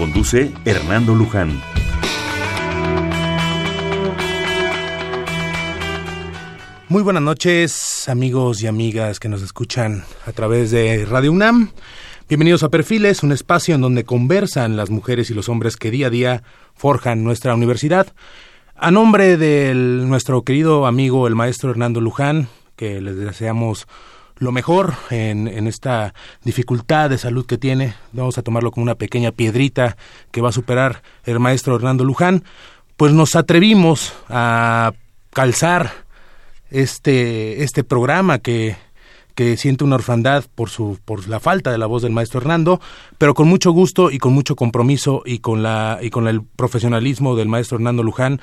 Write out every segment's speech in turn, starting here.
Conduce Hernando Luján. Muy buenas noches, amigos y amigas que nos escuchan a través de Radio UNAM. Bienvenidos a Perfiles, un espacio en donde conversan las mujeres y los hombres que día a día forjan nuestra universidad. A nombre de nuestro querido amigo el maestro Hernando Luján, que les deseamos lo mejor en, en, esta dificultad de salud que tiene. Vamos a tomarlo como una pequeña piedrita que va a superar el maestro Hernando Luján. Pues nos atrevimos a calzar este, este programa que, que siente una orfandad por su por la falta de la voz del maestro Hernando, pero con mucho gusto y con mucho compromiso y con la y con el profesionalismo del maestro Hernando Luján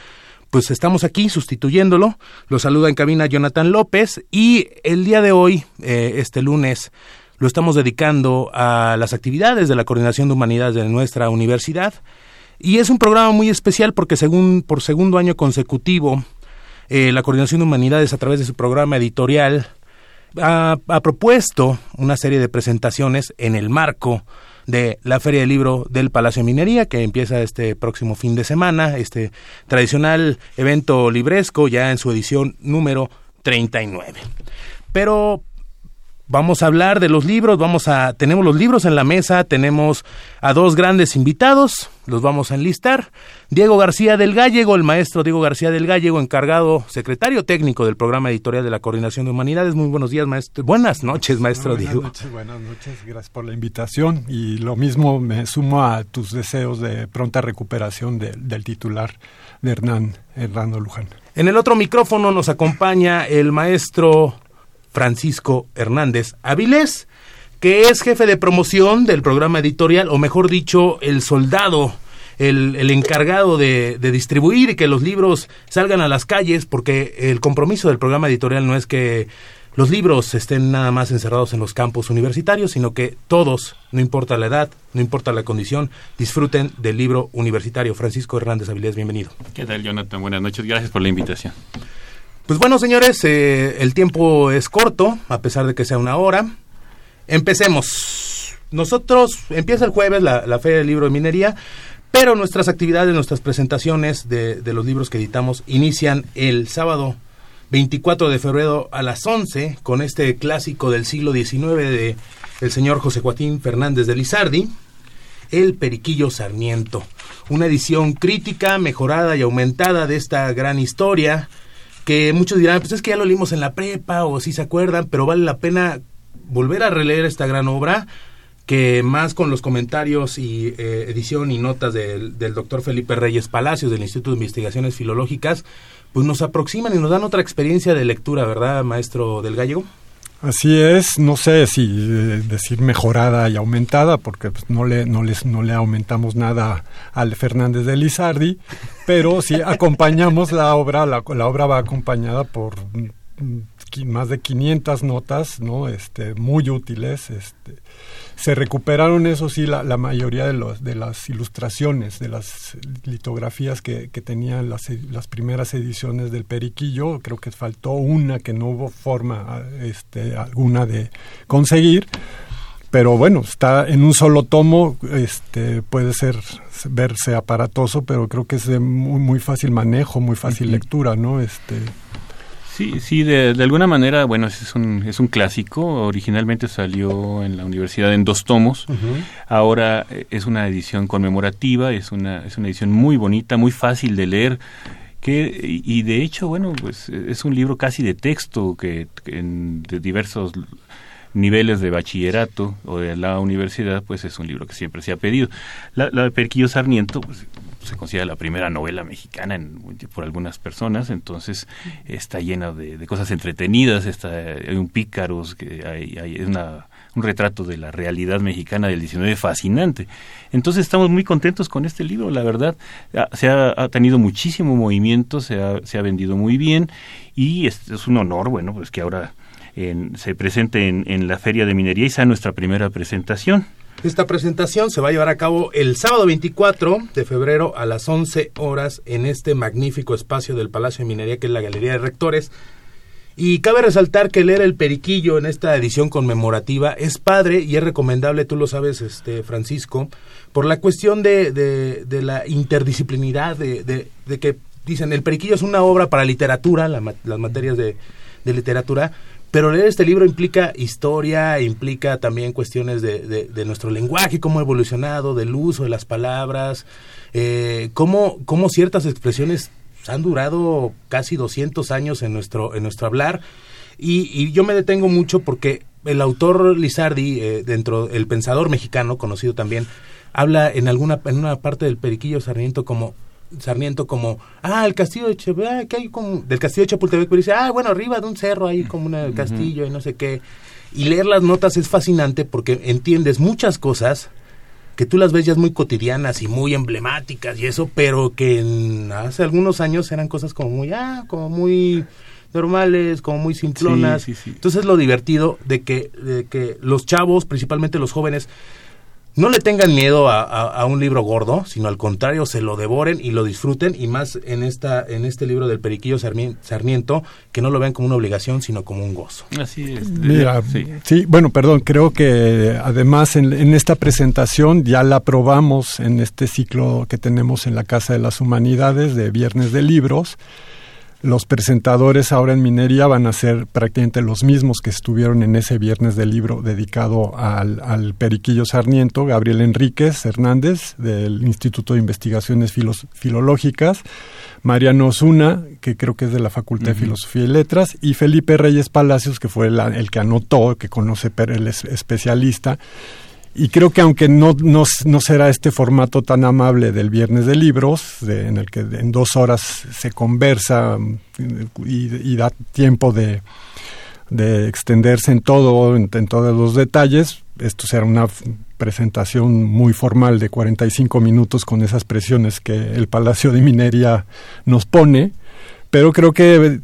pues estamos aquí sustituyéndolo. Lo saluda en cabina Jonathan López y el día de hoy, eh, este lunes, lo estamos dedicando a las actividades de la Coordinación de Humanidades de nuestra universidad. Y es un programa muy especial porque según por segundo año consecutivo, eh, la Coordinación de Humanidades a través de su programa editorial ha, ha propuesto una serie de presentaciones en el marco de la Feria del Libro del Palacio de Minería, que empieza este próximo fin de semana, este tradicional evento libresco ya en su edición número 39. Pero Vamos a hablar de los libros, vamos a tenemos los libros en la mesa, tenemos a dos grandes invitados, los vamos a enlistar. Diego García del Gallego, el maestro Diego García del Gallego, encargado secretario técnico del programa editorial de la Coordinación de Humanidades. Muy buenos días, maestro. Buenas noches, maestro buenas Diego. Noches, buenas noches, gracias por la invitación y lo mismo me sumo a tus deseos de pronta recuperación de, del titular de Hernán Hernando Luján. En el otro micrófono nos acompaña el maestro Francisco Hernández Avilés, que es jefe de promoción del programa editorial, o mejor dicho, el soldado, el, el encargado de, de, distribuir y que los libros salgan a las calles, porque el compromiso del programa editorial no es que los libros estén nada más encerrados en los campos universitarios, sino que todos, no importa la edad, no importa la condición, disfruten del libro universitario. Francisco Hernández Avilés, bienvenido. ¿Qué tal, Jonathan? Buenas noches, gracias por la invitación. Pues bueno, señores, eh, el tiempo es corto, a pesar de que sea una hora. Empecemos. Nosotros, empieza el jueves la, la Feria del Libro de Minería, pero nuestras actividades, nuestras presentaciones de, de, los libros que editamos inician el sábado 24 de febrero a las 11 con este clásico del siglo XIX de el señor José Joaquín Fernández de Lizardi, El Periquillo Sarmiento. Una edición crítica, mejorada y aumentada de esta gran historia que muchos dirán, pues es que ya lo leímos en la prepa o si se acuerdan, pero vale la pena volver a releer esta gran obra que más con los comentarios y eh, edición y notas del, del doctor Felipe Reyes Palacios del Instituto de Investigaciones Filológicas, pues nos aproximan y nos dan otra experiencia de lectura, ¿verdad, maestro del Gallego? Así es, no sé si eh, decir mejorada y aumentada, porque pues, no, le, no, les, no le aumentamos nada al Fernández de Lizardi, pero sí acompañamos la obra, la, la obra va acompañada por más de 500 notas, ¿no? Este, muy útiles, este, se recuperaron eso sí la, la mayoría de los de las ilustraciones de las litografías que, que tenían las, las primeras ediciones del periquillo creo que faltó una que no hubo forma este alguna de conseguir pero bueno está en un solo tomo este puede ser verse aparatoso pero creo que es de muy, muy fácil manejo muy fácil uh -huh. lectura no este Sí, sí, de, de, alguna manera, bueno, es un, es un clásico. Originalmente salió en la universidad en dos tomos. Uh -huh. Ahora es una edición conmemorativa, es una, es una edición muy bonita, muy fácil de leer. Que, y de hecho, bueno, pues es un libro casi de texto que, que en, de diversos niveles de bachillerato o de la universidad, pues es un libro que siempre se ha pedido. La, la de Perquillo Sarmiento, pues se considera la primera novela mexicana en, por algunas personas, entonces está llena de, cosas entretenidas, está, hay un pícaros, que hay, hay una, un retrato de la realidad mexicana del 19 fascinante. Entonces estamos muy contentos con este libro, la verdad. Se ha, tenido muchísimo movimiento, se ha, se ha vendido muy bien y es, es un honor, bueno, pues que ahora se presente en, en la Feria de Minería y sea nuestra primera presentación. Esta presentación se va a llevar a cabo el sábado 24 de febrero a las 11 horas en este magnífico espacio del Palacio de Minería que es la Galería de Rectores. Y cabe resaltar que leer el periquillo en esta edición conmemorativa es padre y es recomendable, tú lo sabes, este Francisco, por la cuestión de, de, la interdisciplinidad, de, de, que dicen el periquillo es una obra para literatura, las materias de, literatura, pero leer este libro implica historia, implica también cuestiones de, de, nuestro lenguaje, cómo ha evolucionado, del uso de las palabras, eh, cómo, cómo ciertas expresiones han durado casi 200 años en nuestro, en nuestro hablar. Y, yo me detengo mucho porque el autor Lizardi, eh, dentro el pensador mexicano, conocido también, habla en alguna en una parte del Periquillo Sarmiento como Sarmiento como, ah, el castillo de Chapultepec, ah, que hay como, del castillo de Chapultepec, pero dice, ah, bueno, arriba de un cerro hay como un castillo y no sé qué. Y leer las notas es fascinante porque entiendes muchas cosas que tú las ves ya muy cotidianas y muy emblemáticas y eso, pero que hace algunos años eran cosas como muy, ah, como muy normales, como muy simplonas. Entonces lo divertido de que, de que los chavos, principalmente los jóvenes, no le tengan miedo a, un libro gordo, sino al contrario, se lo devoren y lo disfruten, y más en, esta, en este libro del Periquillo Sarmiento, que no lo vean como una obligación, sino como un gozo. Así es. Mira, sí. bueno, perdón, creo que además en, en, esta presentación ya la probamos en este ciclo que tenemos en la Casa de las Humanidades de Viernes de Libros los presentadores ahora en minería van a ser prácticamente los mismos que estuvieron en ese viernes del libro dedicado al, Periquillo Sarniento, Gabriel Enríquez Hernández del Instituto de Investigaciones Filológicas, Mariano Osuna, que creo que es de la Facultad de Filosofía y Letras, y Felipe Reyes Palacios, que fue el que anotó, que conoce el especialista, y creo que aunque no, no, no, será este formato tan amable del viernes de libros, en el que en dos horas se conversa mm, y, da tiempo de, de, extenderse en todo, en, todos los detalles, esto será una presentación muy formal de 45 minutos con esas presiones que el Palacio de Minería nos pone, pero creo que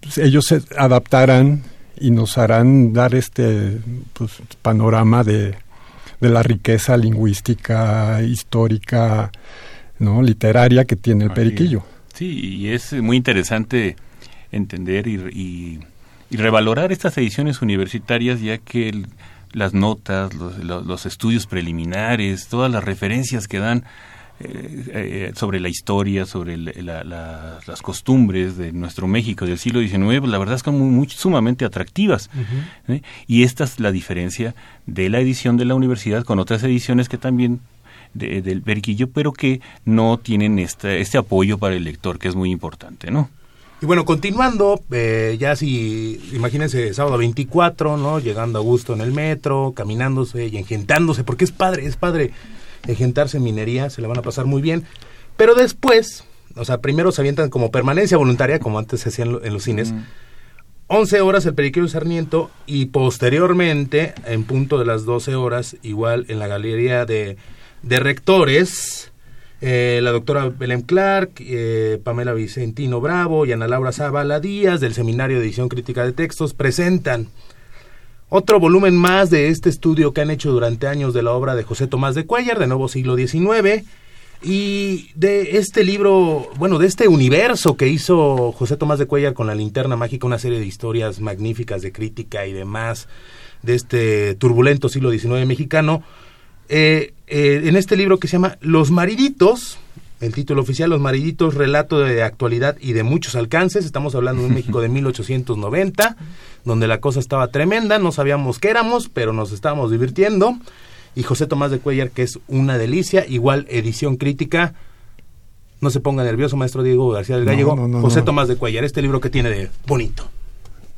pues, ellos se adaptarán y nos harán dar este pues, panorama de de la riqueza lingüística, histórica, ¿no? literaria que tiene el periquillo. Sí, y es muy interesante entender y, revalorar estas ediciones universitarias, ya que las notas, los, estudios preliminares, todas las referencias que dan eh, eh, sobre la historia, sobre las costumbres de nuestro México del siglo XIX, pues, la verdad es que son muy, sumamente atractivas. ¿eh? Y esta es la diferencia de la edición de la universidad con otras ediciones que también del Berquillo, pero que no tienen este, este apoyo para el lector, que es muy importante, ¿no? Y bueno, continuando, ya si, imagínense, sábado 24, ¿no? Llegando a gusto en el metro, caminándose y engentándose, porque es padre, es padre ejentarse en minería, se la van a pasar muy bien. Pero después, o sea, primero se avientan como permanencia voluntaria, como antes se hacía en, los cines. 11 horas el Periquillo Sarmiento y posteriormente, en punto de las 12 horas, igual en la galería de, de rectores, eh, la doctora Belén Clark, eh, Pamela Vicentino Bravo y Ana Laura Zavala Díaz del Seminario de Edición Crítica de Textos presentan otro volumen más de este estudio que han hecho durante años de la obra de José Tomás de Cuellar, de nuevo siglo XIX, y de este libro, bueno, de este universo que hizo José Tomás de Cuellar con la linterna mágica, una serie de historias magníficas de crítica y demás de este turbulento siglo XIX mexicano, eh, eh, en este libro que se llama Los Mariditos, el título oficial, Los Mariditos, relato de actualidad y de muchos alcances. Estamos hablando de un México de 1890, donde la cosa estaba tremenda, no sabíamos qué éramos, pero nos estábamos divirtiendo. Y José Tomás de Cuellar, que es una delicia, igual edición crítica. No se ponga nervioso, maestro Diego García del Gallego. José Tomás de Cuellar, este libro que tiene de bonito.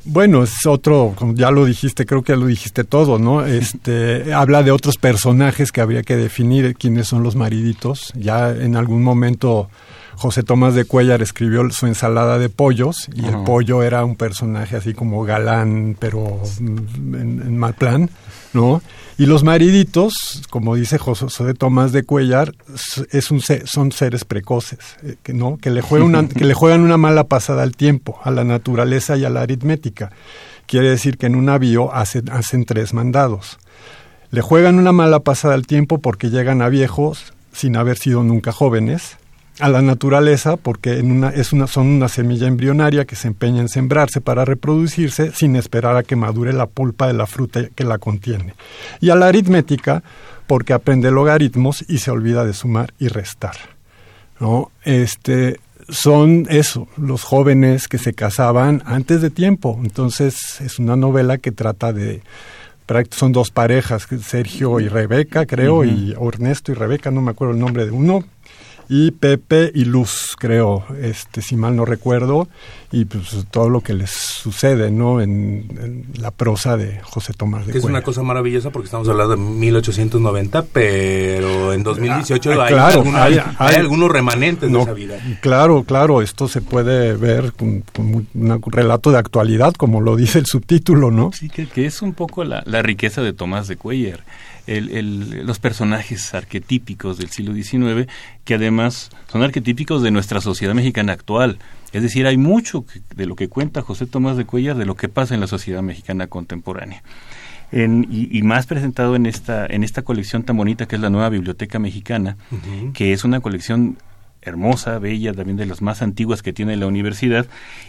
Bueno, es otro, ya lo dijiste, creo que ya lo dijiste todo, ¿no? Este, habla de otros personajes que habría que definir quiénes son los mariditos. Ya en algún momento José Tomás de Cuellar escribió su ensalada de pollos y el pollo era un personaje así como galán, pero en, mal plan, ¿no? Y los mariditos, como dice José Tomás de Cuellar, es un, son seres precoces, eh, que, ¿no? que, le juegan que le juegan una mala pasada al tiempo, a la naturaleza y a la aritmética. Quiere decir que en un navío hacen, hacen tres mandados. Le juegan una mala pasada al tiempo porque llegan a viejos sin haber sido nunca jóvenes, a la naturaleza porque en una, es una, son una semilla embrionaria que se empeña en sembrarse para reproducirse sin esperar a que madure la pulpa de la fruta que la contiene. Y a la aritmética porque aprende logaritmos y se olvida de sumar y restar. ¿no? Este, son eso, los jóvenes que se casaban antes de tiempo. Entonces es una novela que trata de son dos parejas, Sergio y Rebeca, creo, y Ernesto y Rebeca, no me acuerdo el nombre de uno, y Pepe y Luz, creo, este, si mal no recuerdo, y pues todo lo que les sucede, ¿no? En, la prosa de José Tomás de Que es una cosa maravillosa porque estamos hablando de 1890, pero en 2018 ah, hay, claro, hay, algunos remanentes de esa vida. Claro, claro, esto se puede ver con, un relato de actualidad, como lo dice el subtítulo, ¿no? Sí, que, que es un poco la, la riqueza de Tomás de Cuellar el, los personajes arquetípicos del siglo XIX, que además son arquetípicos de nuestra sociedad mexicana actual. Es decir, hay mucho de lo que cuenta José Tomás de Cuellar de lo que pasa en la sociedad mexicana contemporánea. y, más presentado en esta, en esta colección tan bonita que es la Nueva Biblioteca Mexicana, que es una colección hermosa, bella, también de las más antiguas que tiene la universidad,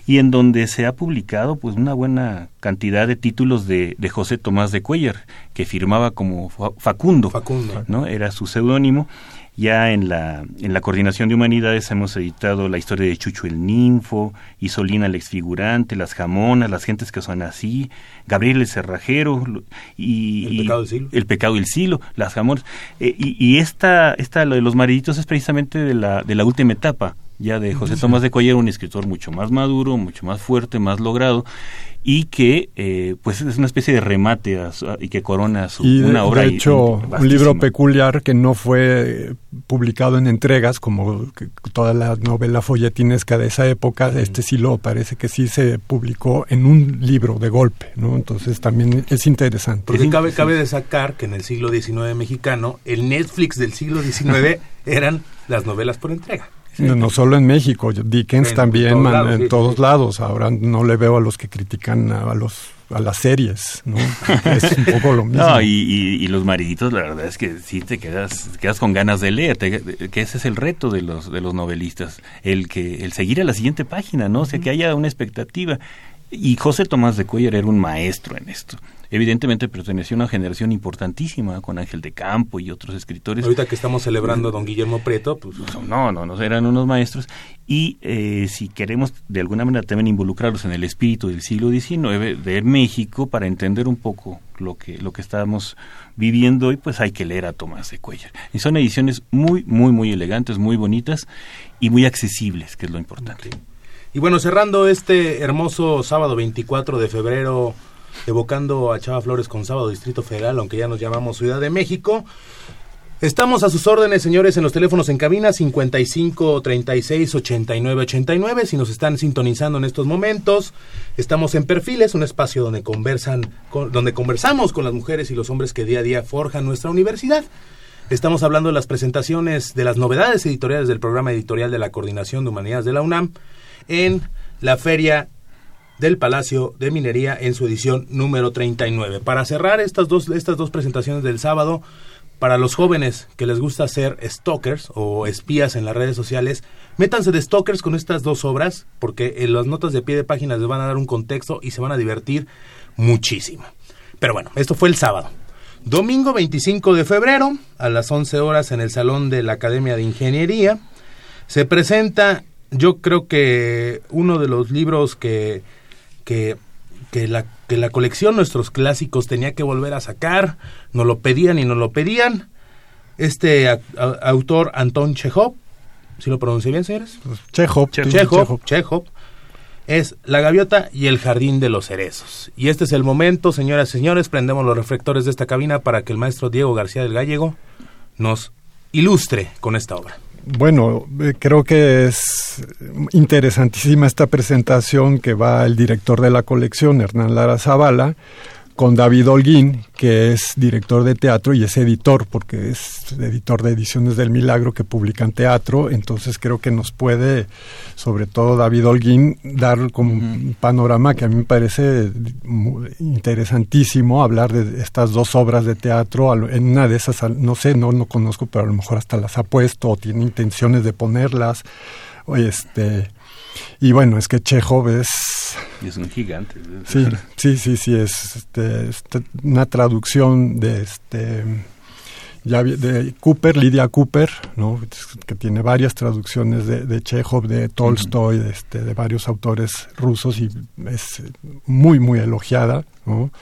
y en donde se ha publicado pues una buena cantidad de títulos de, de José Tomás de Cuellar, que firmaba como Facundo, Facundo. ¿no? Era su seudónimo, ya en la, en la Coordinación de Humanidades hemos editado la historia de Chucho el Ninfo, Isolina el Exfigurante, Las Jamonas, Las Gentes que son así, Gabriel el Cerrajero y El Pecado del Silo, el pecado del silo Las Jamonas. Eh, y, y esta, esta, lo de los mariditos es precisamente de la, de la última etapa ya de José Tomás de Cuellar, un escritor mucho más maduro, mucho más fuerte, más logrado, y que eh, pues es una especie de remate y que corona su, una obra. De hecho, un libro peculiar que no fue publicado en entregas, como toda la novela folletinesca de esa época, este sí lo parece que sí se publicó en un libro de golpe, ¿no? Entonces también es interesante. Porque cabe, cabe destacar que en el siglo XIX mexicano, el Netflix del siglo XIX eran las novelas por entrega. No, solo en México, Dickens también en todos lados. Ahora no le veo a los que critican a, los a las series, ¿no? Es un poco lo mismo. No, y, los mariditos, la verdad es que sí te quedas, quedas con ganas de leer, que ese es el reto de los, de los novelistas, el que, el seguir a la siguiente página, ¿no? O sea, que haya una expectativa. Y José Tomás de Cuellar era un maestro en esto. Evidentemente perteneció a una generación importantísima con Ángel de Campo y otros escritores. Ahorita que estamos celebrando a don Guillermo Prieto, pues... No, no, no, eran unos maestros. Y eh, si queremos de alguna manera también involucrarlos en el espíritu del siglo XIX de México para entender un poco lo que, lo que estamos viviendo hoy, pues hay que leer a Tomás de Cuellar. Y son ediciones muy, muy, muy elegantes, muy bonitas y muy accesibles, que es lo importante. Y bueno, cerrando este hermoso sábado 24 de febrero, evocando a Chava Flores con Sábado Distrito Federal, aunque ya nos llamamos Ciudad de México. Estamos a sus órdenes, señores, en los teléfonos en cabina 55 36 89 89. Si nos están sintonizando en estos momentos, estamos en Perfiles, un espacio donde conversan, donde conversamos con las mujeres y los hombres que día a día forjan nuestra universidad. Estamos hablando de las presentaciones de las novedades editoriales del programa editorial de la Coordinación de Humanidades de la UNAM en la Feria del Palacio de Minería en su edición número 39. Para cerrar estas dos, estas dos presentaciones del sábado, para los jóvenes que les gusta ser stalkers o espías en las redes sociales, métanse de stalkers con estas dos obras, porque en las notas de pie de páginas les van a dar un contexto y se van a divertir muchísimo. Pero bueno, esto fue el sábado. Domingo 25 de febrero, a las 11 horas en el Salón de la Academia de Ingeniería, se presenta yo creo que uno de los libros que, que, que, la, que la colección Nuestros Clásicos tenía que volver a sacar, nos lo pedían y nos lo pedían, este autor Anton Chekhov, si lo pronuncié bien, señores? Chekhov, Chekhov, Chekhov, es La Gaviota y el Jardín de los Cerezos. Y este es el momento, señoras y señores, prendemos los reflectores de esta cabina para que el maestro Diego García del Gallego nos ilustre con esta obra. Bueno, eh, creo que es interesantísima esta presentación que va el director de la colección, Hernán Lara Zavala, con David Holguín, que es director de teatro y es editor, porque es editor de Ediciones del Milagro que publican teatro, entonces creo que nos puede, sobre todo David Holguín, dar como un panorama que a mí me parece interesantísimo hablar de estas dos obras de teatro, en una de esas, no sé, no, no conozco, pero a lo mejor hasta las ha puesto o tiene intenciones de ponerlas, este y bueno, es que Chekhov es... Es un gigante. Sí, sí, sí, sí, es este, este, una traducción de este ya de Cooper, Lydia Cooper, ¿no? que tiene varias traducciones de, de Chekhov, de Tolstoy, de, este, de varios autores rusos y es muy, muy elogiada. ¿no?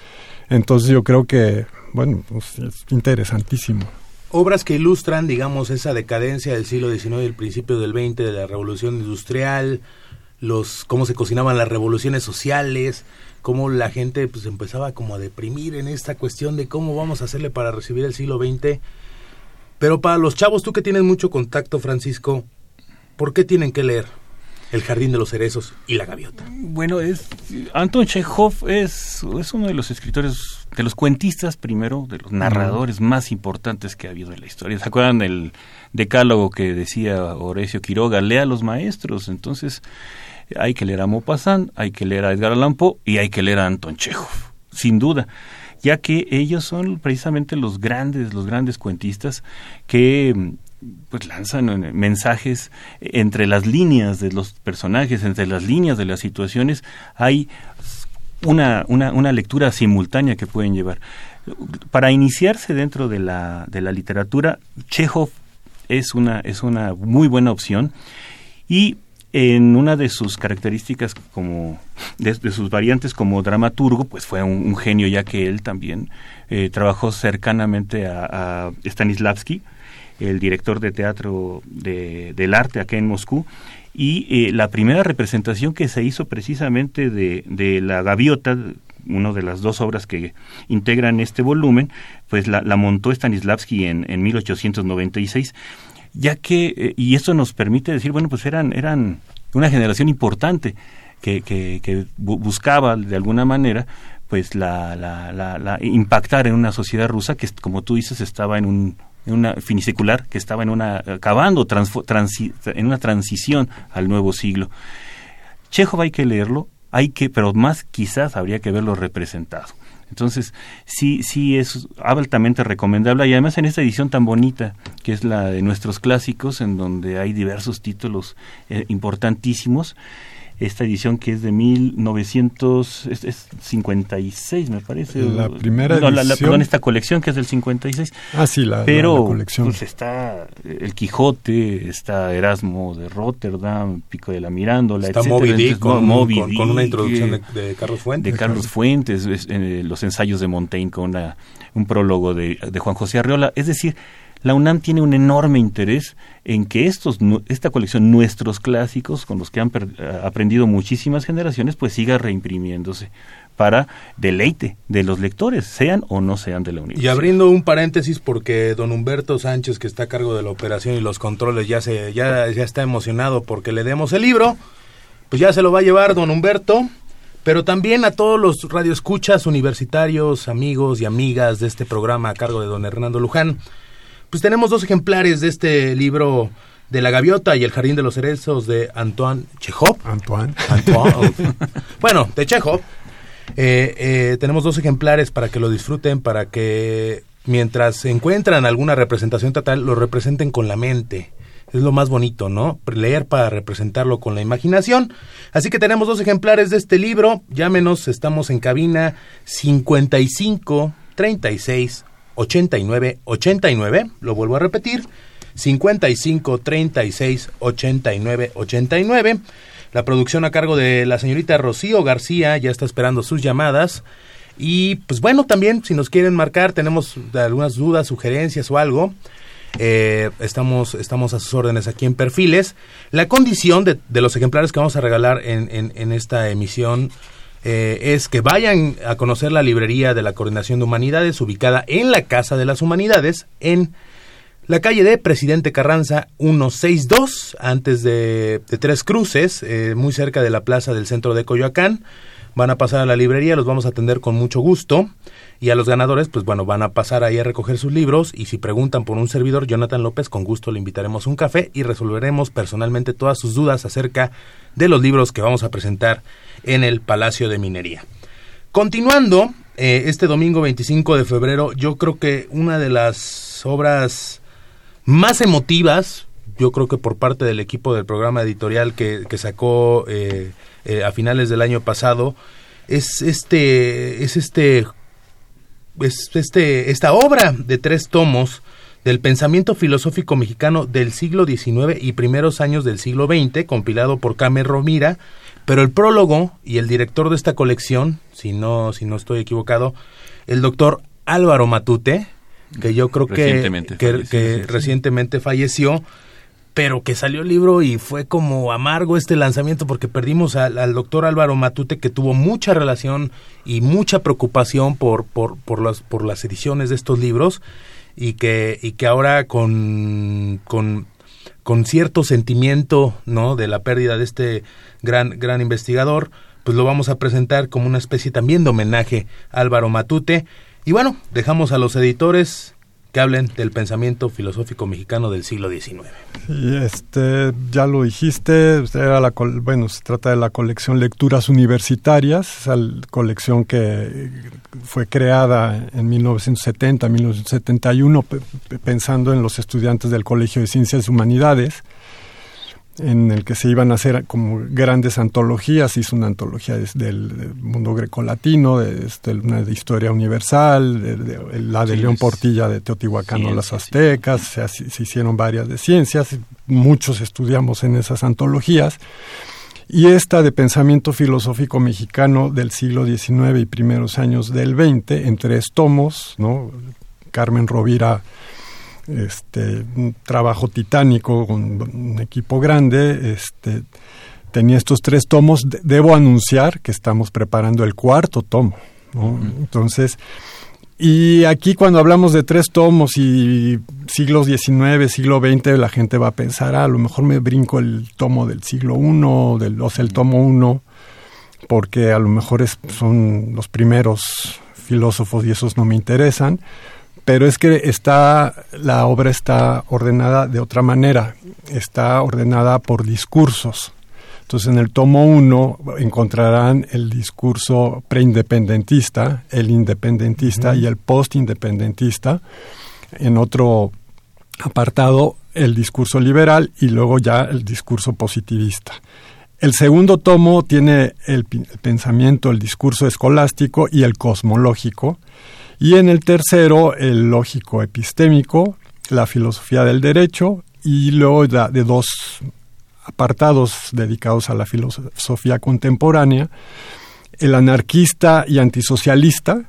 Entonces yo creo que, bueno, pues es interesantísimo obras que ilustran, digamos, esa decadencia del siglo XIX y el principio del XX, de la revolución industrial, los cómo se cocinaban las revoluciones sociales, cómo la gente pues empezaba como a deprimir en esta cuestión de cómo vamos a hacerle para recibir el siglo XX. Pero para los chavos, tú que tienes mucho contacto, Francisco, ¿por qué tienen que leer? El jardín de los cerezos y la gaviota. Bueno, es Anton Chekhov es, es uno de los escritores, de los cuentistas primero, de los narradores más importantes que ha habido en la historia. ¿Se acuerdan del decálogo que decía Horacio Quiroga? Lea a los maestros. Entonces, hay que leer a Maupassant, hay que leer a Edgar Allan Poe y hay que leer a Anton Chekhov, sin duda, ya que ellos son precisamente los grandes, los grandes cuentistas que pues lanzan mensajes entre las líneas de los personajes, entre las líneas de las situaciones, hay una, una, una lectura simultánea que pueden llevar. Para iniciarse dentro de la, de la literatura, Chekhov es una, es una muy buena opción y en una de sus características como de, sus variantes como dramaturgo pues fue un, genio ya que él también eh, trabajó cercanamente a, Stanislavski el director de teatro de, del arte acá en Moscú y eh, la primera representación que se hizo precisamente de, de la gaviota una de las dos obras que integran este volumen, pues la, la montó Stanislavski en, en 1896 ya que, eh, y esto nos permite decir, bueno, pues eran, eran una generación importante que, que, buscaba de alguna manera pues la, la, la, impactar en una sociedad rusa que como tú dices estaba en un una finisecular que estaba en una acabando en una transición al nuevo siglo. Chekhov hay que leerlo hay que pero más quizás habría que verlo representado. Entonces, sí, sí es altamente recomendable y además en esta edición tan bonita que es la de nuestros clásicos, en donde hay diversos títulos eh, importantísimos esta edición que es de 1956, me parece. La primera edición. La, perdón, esta colección que es del 56. Ah, sí, la, Pero, colección. Pues está El Quijote, está Erasmo de Rotterdam, Pico de la Mirándola, está Moby Dick, con, con, una introducción de, Carlos Fuentes. De Carlos Fuentes, eh, los ensayos de Montaigne con una, un prólogo de, de Juan José Arriola. Es decir, la UNAM tiene un enorme interés en que estos, esta colección, nuestros clásicos, con los que han eh, aprendido muchísimas generaciones, pues siga reimprimiéndose para deleite de los lectores, sean o no sean de la universidad. Y abriendo un paréntesis porque don Humberto Sánchez, que está a cargo de la operación y los controles, ya se ya, ya está emocionado porque le demos el libro, pues ya se lo va a llevar don Humberto, pero también a todos los radioescuchas universitarios, amigos y amigas de este programa a cargo de don Hernando Luján pues tenemos dos ejemplares de este libro de la gaviota y el jardín de los cerezos de Antoine Chekhov. Antoine. Antoine. bueno, de Chekhov. Eh, eh, tenemos dos ejemplares para que lo disfruten, para que mientras encuentran alguna representación total, lo representen con la mente. Es lo más bonito, ¿no? Leer para representarlo con la imaginación. Así que tenemos dos ejemplares de este libro. Llámenos, estamos en cabina 55 36 89 89, lo vuelvo a repetir, 55 36 89 89. La producción a cargo de la señorita Rocío García ya está esperando sus llamadas. Y pues bueno, también si nos quieren marcar, tenemos algunas dudas, sugerencias o algo. Eh, estamos, estamos a sus órdenes aquí en Perfiles. La condición de, los ejemplares que vamos a regalar en esta emisión eh, es que vayan a conocer la librería de la Coordinación de Humanidades ubicada en la Casa de las Humanidades en La calle de Presidente Carranza 162, antes de, Tres Cruces, eh, muy cerca de la plaza del centro de Coyoacán. Van a pasar a la librería, los vamos a atender con mucho gusto. Y a los ganadores, pues bueno, van a pasar ahí a recoger sus libros. Y si preguntan por un servidor, Jonathan López, con gusto le invitaremos un café y resolveremos personalmente todas sus dudas acerca de los libros que vamos a presentar en el Palacio de Minería. Continuando, eh, este domingo 25 de febrero, yo creo que una de las obras más emotivas, yo creo que por parte del equipo del programa editorial que, sacó eh, eh, a finales del año pasado, es este, es este, es este, esta obra de tres tomos del pensamiento filosófico mexicano del siglo XIX y primeros años del siglo XX, compilado por Carmen Romira, pero el prólogo y el director de esta colección, si no, si no estoy equivocado, el doctor Álvaro Matute, que yo creo que, que, recientemente falleció, pero que salió el libro y fue como amargo este lanzamiento porque perdimos al, doctor Álvaro Matute que tuvo mucha relación y mucha preocupación por, por, por, las, por las ediciones de estos libros y que, y que ahora con, con, con cierto sentimiento ¿no? de la pérdida de este gran, gran investigador, pues lo vamos a presentar como una especie también de homenaje a Álvaro Matute y bueno, dejamos a los editores que hablen del pensamiento filosófico mexicano del siglo XIX. este, ya lo dijiste, era la, bueno, se trata de la colección Lecturas Universitarias, esa colección que fue creada en 1970, 1971, pensando en los estudiantes del Colegio de Ciencias y Humanidades en el que se iban a hacer como grandes antologías, hizo una antología del, mundo grecolatino, de, este, una de historia universal, de, la de León Portilla de Teotihuacán o las aztecas, se, se, hicieron varias de ciencias, muchos estudiamos en esas antologías, y esta de pensamiento filosófico mexicano del siglo XIX y primeros años del XX, en tres tomos, ¿no? Carmen Rovira este, un trabajo titánico con un equipo grande, este, tenía estos tres tomos. Debo anunciar que estamos preparando el cuarto tomo. Entonces, y aquí cuando hablamos de tres tomos y siglos XIX, siglo XX, la gente va a pensar, ah, a lo mejor me brinco el tomo del siglo I, del, o sea, el tomo I, porque a lo mejor es, son los primeros filósofos y esos no me interesan pero es que está la obra está ordenada de otra manera, está ordenada por discursos. Entonces en el tomo 1 encontrarán el discurso preindependentista, el independentista y el postindependentista. En otro apartado el discurso liberal y luego ya el discurso positivista. El segundo tomo tiene el pensamiento, el discurso escolástico y el cosmológico y en el tercero, el lógico epistémico, la filosofía del derecho, y luego de dos apartados dedicados a la filosofía contemporánea, el anarquista y antisocialista,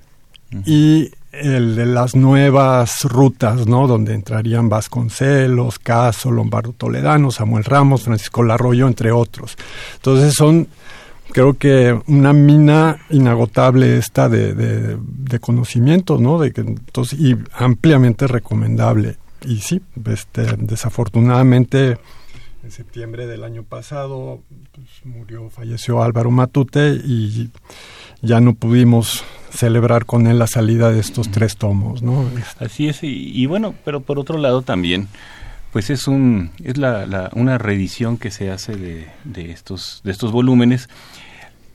y el de las nuevas rutas, ¿no? Donde entrarían Vasconcelos, Caso, Lombardo Toledano, Samuel Ramos, Francisco Larroyo, entre otros. Entonces son creo que una mina inagotable esta de, de, conocimiento, ¿no? De que, entonces, y ampliamente recomendable. Y sí, este, desafortunadamente en septiembre del año pasado pues, murió, falleció Álvaro Matute y ya no pudimos celebrar con él la salida de estos tres tomos, ¿no? Así es, y, bueno, pero por otro lado también, pues es un es la, la, una reedición que se hace de, de estos de estos volúmenes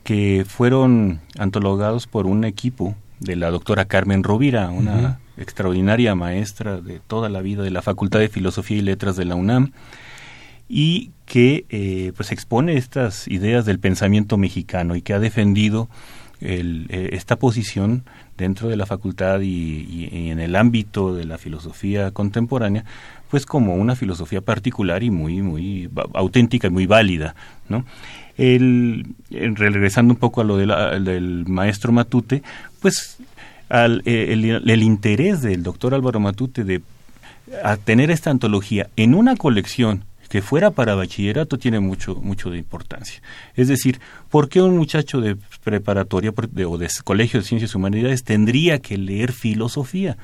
que fueron antologados por un equipo de la doctora Carmen Rovira, una extraordinaria maestra de toda la vida de la Facultad de Filosofía y Letras de la UNAM, y que eh, pues expone estas ideas del pensamiento mexicano y que ha defendido eh, esta posición dentro de la facultad y, en el ámbito de la filosofía contemporánea, pues como una filosofía particular y muy muy auténtica y muy válida, ¿no? el, regresando un poco a lo del maestro Matute, pues al, eh, el, interés del doctor Álvaro Matute de tener esta antología en una colección que fuera para bachillerato tiene mucho mucho de importancia. Es decir, ¿por qué un muchacho de preparatoria o de colegio de ciencias y humanidades tendría que leer filosofía?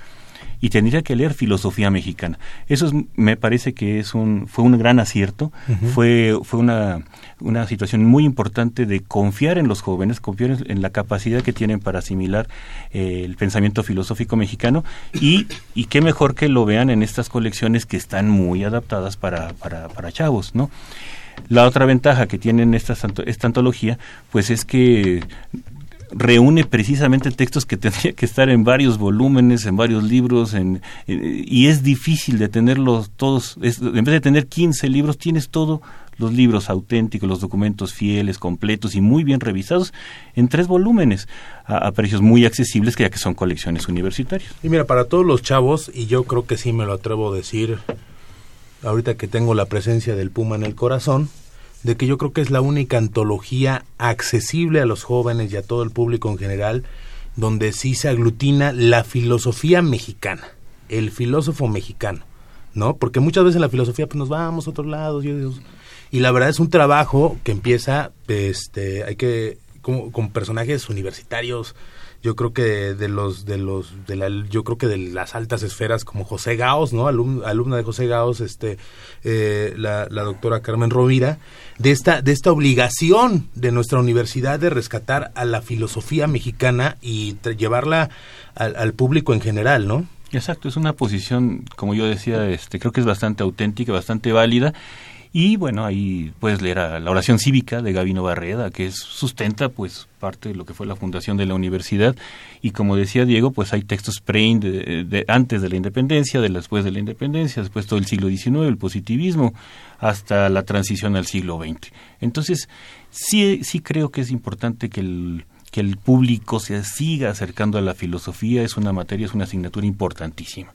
Y tendría que leer filosofía mexicana. Eso me parece que es un, fue un gran acierto, fue, fue una, una situación muy importante de confiar en los jóvenes, confiar en la capacidad que tienen para asimilar eh, el pensamiento filosófico mexicano y, y qué mejor que lo vean en estas colecciones que están muy adaptadas para, para, para chavos, ¿no? La otra ventaja que tienen esta, esta antología, pues es que reúne precisamente textos que tendría que estar en varios volúmenes, en varios libros, en, eh, y es difícil de tenerlos todos. en vez de tener 15 libros, tienes todos los libros auténticos, los documentos fieles, completos y muy bien revisados en tres volúmenes a, precios muy accesibles, que ya que son colecciones universitarias. Y mira, para todos los chavos, y yo creo que sí me lo atrevo a decir, ahorita que tengo la presencia del Puma en el corazón, de que yo creo que es la única antología accesible a los jóvenes y a todo el público en general, donde sí se aglutina la filosofía mexicana, el filósofo mexicano, ¿no? Porque muchas veces en la filosofía pues nos vamos a otros lados y la verdad es un trabajo que empieza, este, hay que, con personajes universitarios, yo creo que de, los de los de la, yo creo que de las altas esferas como José Gaos no alumna de José Gaos este eh, la, la, doctora Carmen Rovira de esta de esta obligación de nuestra universidad de rescatar a la filosofía mexicana y llevarla al, al público en general no Exacto, es una posición, como yo decía, este, creo que es bastante auténtica, bastante válida y bueno, ahí puedes leer a la oración cívica de Gabino Barreda, que es, sustenta pues parte de lo que fue la fundación de la universidad. Y como decía Diego, pues hay textos pre de, antes de la independencia, de después de la independencia, después todo el siglo XIX, el positivismo, hasta la transición al siglo XX. Entonces, sí, sí creo que es importante que el, que el público se siga acercando a la filosofía. Es una materia, es una asignatura importantísima.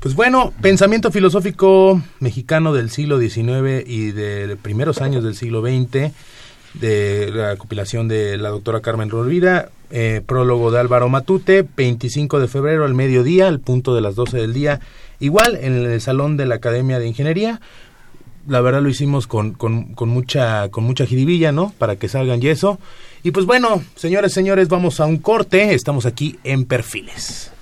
Pues bueno, pensamiento filosófico mexicano del siglo XIX y de primeros años del siglo XX, de la compilación de la doctora Carmen Rovira, eh, prólogo de Álvaro Matute, 25 de febrero al mediodía, al punto de las 12 del día, igual en el Salón de la Academia de Ingeniería. La verdad lo hicimos con, con, con mucha, con mucha jiribilla, ¿no? Para que salgan y eso. Y pues bueno, señores, señores, vamos a un corte. Estamos aquí en Perfiles.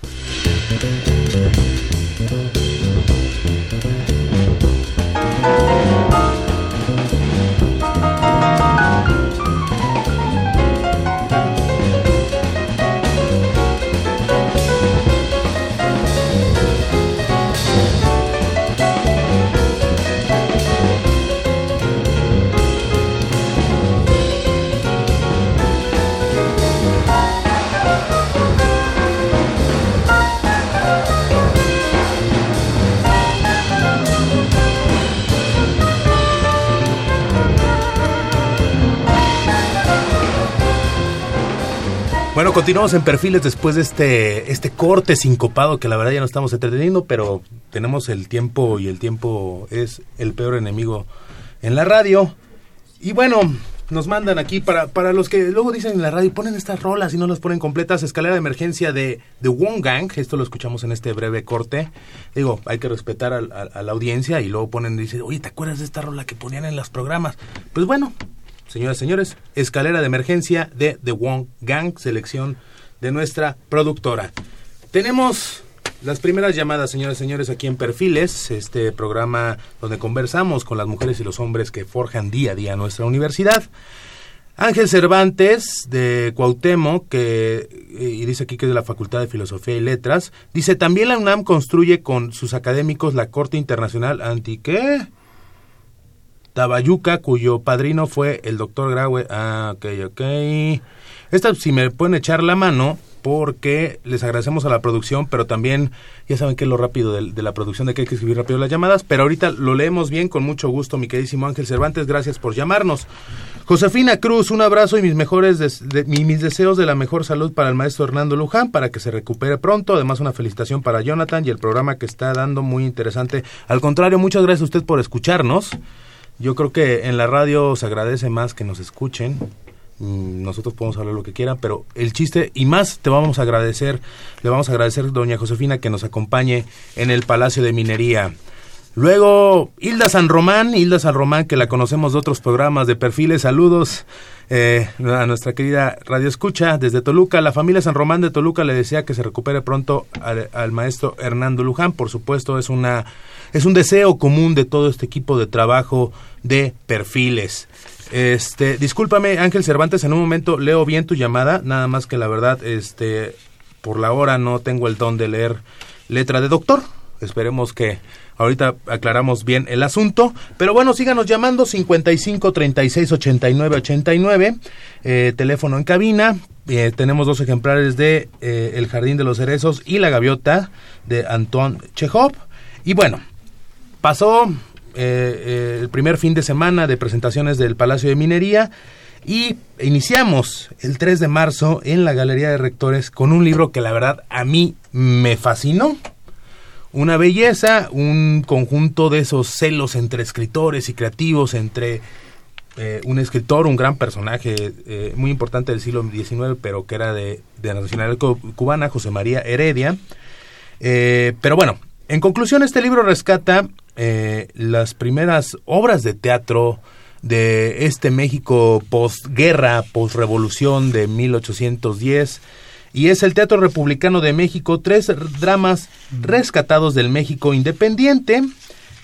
Bueno, continuamos en perfiles después de este, este corte sincopado que la verdad ya no estamos entreteniendo, pero tenemos el tiempo y el tiempo es el peor enemigo en la radio. Y bueno, nos mandan aquí para, para los que luego dicen en la radio, ponen estas rolas y no las ponen completas, escalera de emergencia de, de Wong Gang, esto lo escuchamos en este breve corte. Digo, hay que respetar a, a la audiencia y luego ponen dicen, oye, ¿te acuerdas de esta rola que ponían en los programas? Pues bueno, señoras y señores, escalera de emergencia de The Wong Gang, selección de nuestra productora. Tenemos las primeras llamadas, señoras y señores, aquí en Perfiles, este programa donde conversamos con las mujeres y los hombres que forjan día a día nuestra universidad. Ángel Cervantes de Cuauhtémoc, que y dice aquí que es de la Facultad de Filosofía y Letras, dice también la UNAM construye con sus académicos la Corte Internacional Anti ¿qué? Tabayuca, cuyo padrino fue el doctor Graue. Ah, ok, ok. Esta, si me pueden echar la mano, porque les agradecemos a la producción, pero también, ya saben que es lo rápido de, la producción, de que hay que escribir rápido las llamadas, pero ahorita lo leemos bien, con mucho gusto, mi queridísimo Ángel Cervantes, gracias por llamarnos. Josefina Cruz, un abrazo y mis mejores mis deseos de la mejor salud para el maestro Hernando Luján, para que se recupere pronto, además una felicitación para Jonathan y el programa que está dando muy interesante. Al contrario, muchas gracias a usted por escucharnos. Yo creo que en la radio se agradece más que nos escuchen. Mm, nosotros podemos hablar lo que quieran, pero el chiste, y más te vamos a agradecer, le vamos a agradecer, doña Josefina, que nos acompañe en el Palacio de Minería. Luego, Hilda San Román, Hilda San Román, que la conocemos de otros programas de perfiles. Saludos eh, a nuestra querida Radio Escucha desde Toluca. La familia San Román de Toluca le desea que se recupere pronto al, maestro Hernando Luján. Por supuesto, es, una, es un deseo común de todo este equipo de trabajo de perfiles. Este, discúlpame, Ángel Cervantes, en un momento leo bien tu llamada, nada más que la verdad, este, por la hora no tengo el don de leer letra de doctor. Esperemos que Ahorita aclaramos bien el asunto. Pero bueno, síganos llamando 55 36 89 89. teléfono en cabina. Eh, tenemos dos ejemplares de eh, El Jardín de los Cerezos y La Gaviota de Antoine Chekhov. Y bueno, pasó eh, el primer fin de semana de presentaciones del Palacio de Minería. Y iniciamos el 3 de marzo en la Galería de Rectores con un libro que la verdad a mí me fascinó una belleza, un conjunto de esos celos entre escritores y creativos, entre eh, un escritor, un gran personaje eh, muy importante del siglo XIX, pero que era de, la nacionalidad cubana, José María Heredia. Eh, pero bueno, en conclusión, este libro rescata las primeras obras de teatro de este México postguerra, postrevolución de 1810 y es el Teatro Republicano de México, tres dramas rescatados del México independiente.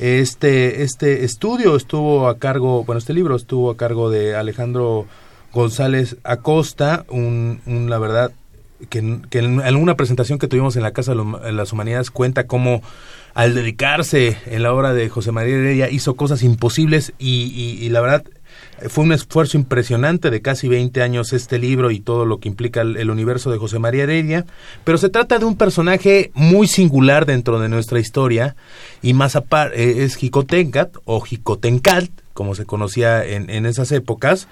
Este, este estudio estuvo a cargo, bueno, este libro estuvo a cargo de Alejandro González Acosta, un, la verdad, que, en alguna presentación que tuvimos en la Casa de las Humanidades cuenta cómo al dedicarse en la obra de José María Heredia hizo cosas imposibles y, y la verdad fue un esfuerzo impresionante de casi 20 años este libro y todo lo que implica el, universo de José María Heredia, pero se trata de un personaje muy singular dentro de nuestra historia y más aparte eh, es Jicotencat o Jicotencat, como se conocía en, esas épocas,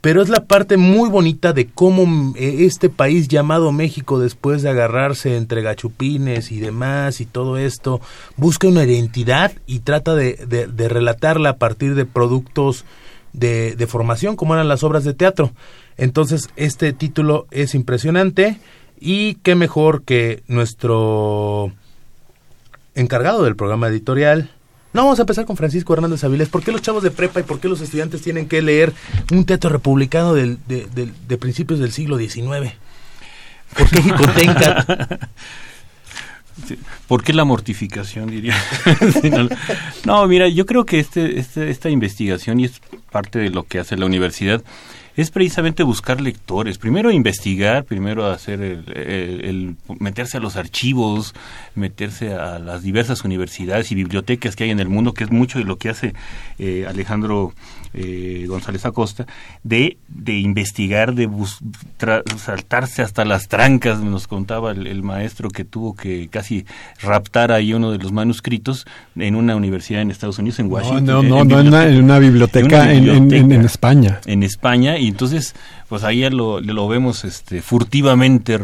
pero es la parte muy bonita de cómo eh, este país llamado México, después de agarrarse entre gachupines y demás y todo esto, busca una identidad y trata de relatarla a partir de productos de, formación, como eran las obras de teatro. Entonces, este título es impresionante y qué mejor que nuestro encargado del programa editorial. No, vamos a empezar con Francisco Hernández Avilés. ¿Por qué los chavos de prepa y por qué los estudiantes tienen que leer un teatro republicano del, de, de, principios del siglo XIX? ¿Por qué Jicotenca? ¿Por qué la mortificación, diría? no, mira, yo creo que este, este, esta investigación, y es parte de lo que hace la universidad, es precisamente buscar lectores. Primero investigar, primero hacer el, meterse a los archivos, meterse a las diversas universidades y bibliotecas que hay en el mundo, que es mucho de lo que hace eh, Alejandro eh, González Acosta, de, de investigar, de saltarse hasta las trancas, nos contaba el, maestro que tuvo que casi raptar ahí uno de los manuscritos en una universidad en Estados Unidos, en Washington. No, no, no, en, una, biblioteca, en, en, España. En España, y entonces, pues ahí lo, lo vemos este, furtivamente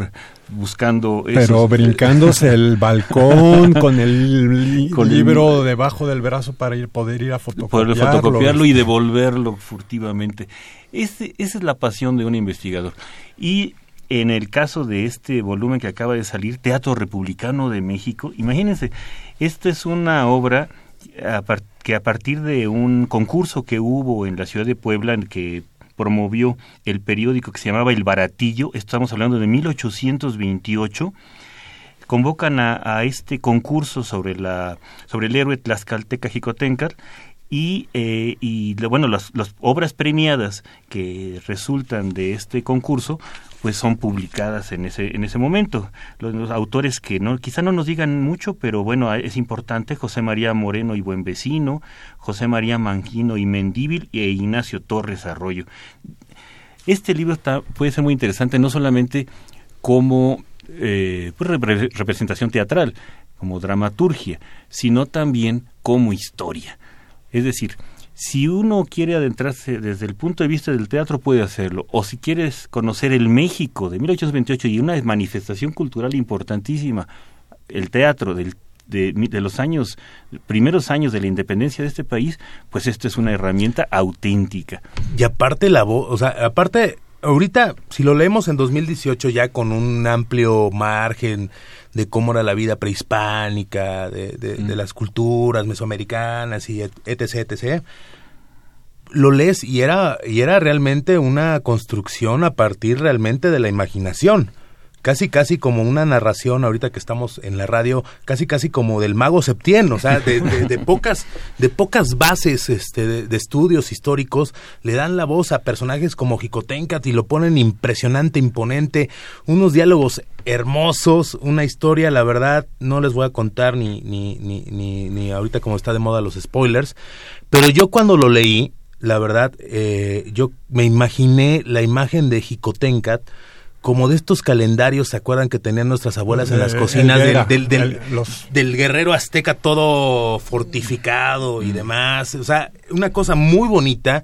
buscando pero brincándose el balcón con el libro debajo del brazo para ir poder ir a fotocopiarlo, fotocopiarlo y devolverlo furtivamente. Esa es la pasión de un investigador. Y en el caso de este volumen que acaba de salir Teatro Republicano de México imagínense esta es una obra que a partir de un concurso que hubo en la ciudad de Puebla en que promovió el periódico que se llamaba El Baratillo, estamos hablando de 1828, convocan a, este concurso sobre, la, sobre el héroe Tlaxcalteca Jicotencal y, eh, y bueno, las, las, obras premiadas que resultan de este concurso pues son publicadas en ese en ese momento. Los, autores que no quizá no nos digan mucho pero bueno es importante José María Moreno y Buen Vecino José María Mangino y Mendíbil e Ignacio Torres Arroyo. Este libro está, puede ser muy interesante no solamente como eh, pues, representación teatral como dramaturgia sino también como historia es decir si uno quiere adentrarse desde el punto de vista del teatro, puede hacerlo. O si quieres conocer el México de 1828 y una manifestación cultural importantísima, el teatro del de, de, los años, primeros años de la independencia de este país, pues esto es una herramienta auténtica. Y aparte la voz, o sea, aparte, ahorita, si lo leemos en 2018 ya con un amplio margen de cómo era la vida prehispánica, de, de, las culturas mesoamericanas y etc, etc. Lo lees y era, y era realmente una construcción a partir realmente de la imaginación casi casi como una narración ahorita que estamos en la radio casi casi como del mago Septién o sea de, de, pocas de pocas bases este de, estudios históricos le dan la voz a personajes como Jicotencat y lo ponen impresionante imponente unos diálogos hermosos una historia la verdad no les voy a contar ni ni ni ni, ni ahorita como está de moda los spoilers pero yo cuando lo leí la verdad eh, yo me imaginé la imagen de Jicotencat como de estos calendarios, ¿se acuerdan que tenían nuestras abuelas en las cocinas del, del, guerrero azteca todo fortificado y mm. demás? O sea, una cosa muy bonita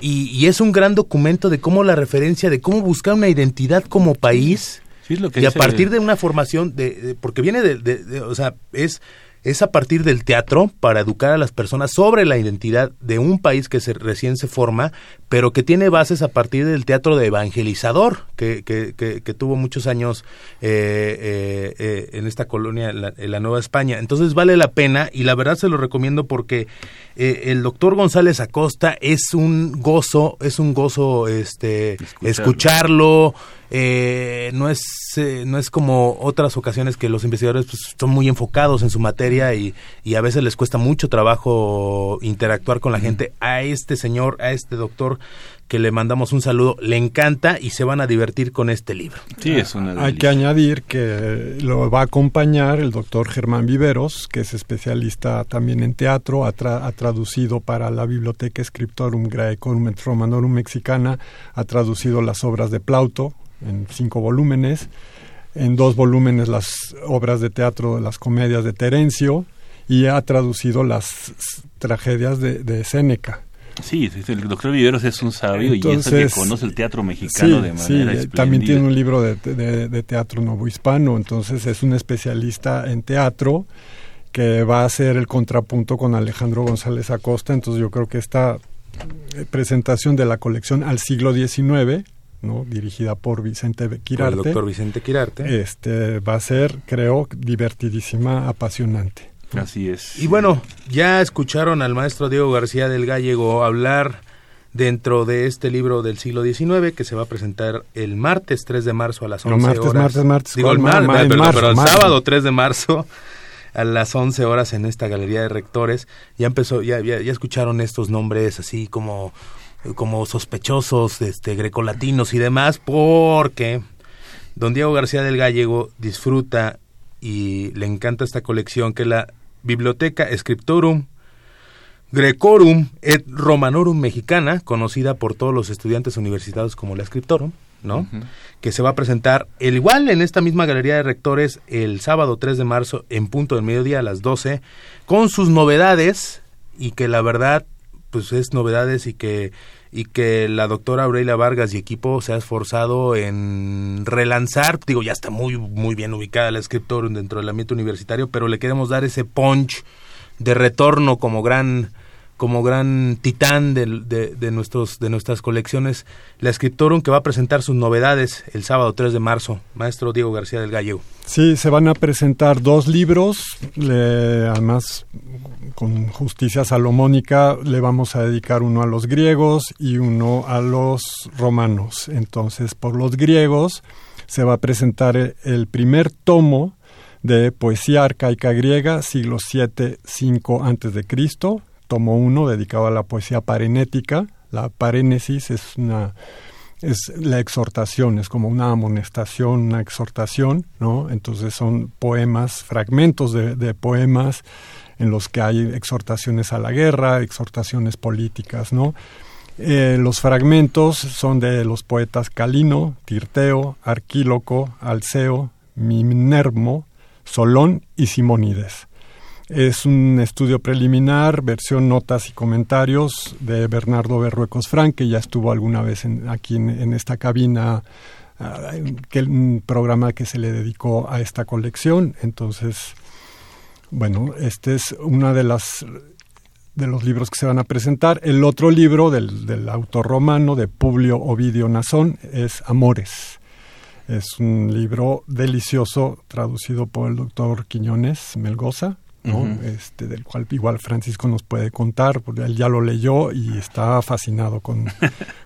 y, es un gran documento de cómo la referencia, de cómo buscar una identidad como país y a partir de una formación, de, porque viene de, o sea, es es a partir del teatro para educar a las personas sobre la identidad de un país que se, recién se forma, pero que tiene bases a partir del teatro de evangelizador, que, que, que, tuvo muchos años eh, eh, eh, en esta colonia, en la, Nueva España. Entonces vale la pena y la verdad se lo recomiendo porque el doctor González Acosta es un gozo, es un gozo este, escucharlo eh, no es eh, no es como otras ocasiones que los investigadores pues, son muy enfocados en su materia y, y, a veces les cuesta mucho trabajo interactuar con la gente. A este señor, a este doctor que le mandamos un saludo, le encanta y se van a divertir con este libro. Sí, es una Hay que añadir que lo va a acompañar el doctor Germán Viveros, que es especialista también en teatro, ha, ha traducido para la Biblioteca Scriptorum Graecorum et Romanorum Mexicana, ha traducido las obras de Plauto, en cinco volúmenes, en dos volúmenes las obras de teatro, las comedias de Terencio, y ha traducido las tragedias de, de Séneca. Sí, el doctor Viveros es un sabio y es el que conoce el teatro mexicano de manera sí, También tiene un libro de, de, de teatro novohispano, entonces es un especialista en teatro que va a hacer el contrapunto con Alejandro González Acosta, entonces yo creo que esta presentación de la colección al siglo XIX dirigida por Vicente Quirarte. el doctor Vicente Quirarte. Este, va a ser, creo, divertidísima, apasionante. Así es. Y bueno, ya escucharon al maestro Diego García del Gallego hablar dentro de este libro del siglo XIX que se va a presentar el martes 3 de marzo a las 11 martes, horas. Martes, martes, Digo, el, pero, el sábado 3 de marzo a las 11 horas en esta galería de rectores. Ya empezó, ya, ya, ya escucharon estos nombres así como como sospechosos este, grecolatinos y demás, porque don Diego García del Gallego disfruta y le encanta esta colección que es la Biblioteca Scriptorum Grecorum et Romanorum Mexicana, conocida por todos los estudiantes universitarios como la Scriptorum, ¿no? Que se va a presentar el igual en esta misma galería de rectores el sábado 3 de marzo en punto del mediodía a las 12 con sus novedades y que la verdad pues es novedades y que y que la doctora Aurelia Vargas y equipo se ha esforzado en relanzar, digo, ya está muy muy bien ubicada la escritora dentro del ambiente universitario, pero le queremos dar ese punch de retorno como gran como gran titán de, nuestros, de nuestras colecciones, la Scriptorum, que va a presentar sus novedades el sábado 3 de marzo. Maestro Diego García del Gallego. Sí, se van a presentar dos libros, además con justicia salomónica le vamos a dedicar uno a los griegos y uno a los romanos. Entonces, por los griegos se va a presentar el primer tomo de poesía arcaica griega, siglo 7, 5 antes tomo uno dedicado a la poesía parenética. La parénesis es una es la exhortación, es como una amonestación, una exhortación, ¿no? Entonces son poemas, fragmentos de, poemas en los que hay exhortaciones a la guerra, exhortaciones políticas, ¿no? Eh, los fragmentos son de los poetas Calino, Tirteo, Arquíloco, Alceo, Minermo, Solón y Simónides. Es un estudio preliminar, versión notas y comentarios de Bernardo Berruecos Frank, que ya estuvo alguna vez aquí en, esta cabina, ah, que un programa que se le dedicó a esta colección. Entonces, bueno, este es una de de los libros que se van a presentar. El otro libro del, del autor romano de Publio Ovidio Nazón es Amores. Es un libro delicioso traducido por el doctor Quiñones Melgoza, este, del cual igual Francisco nos puede contar, porque él ya lo leyó y está fascinado con,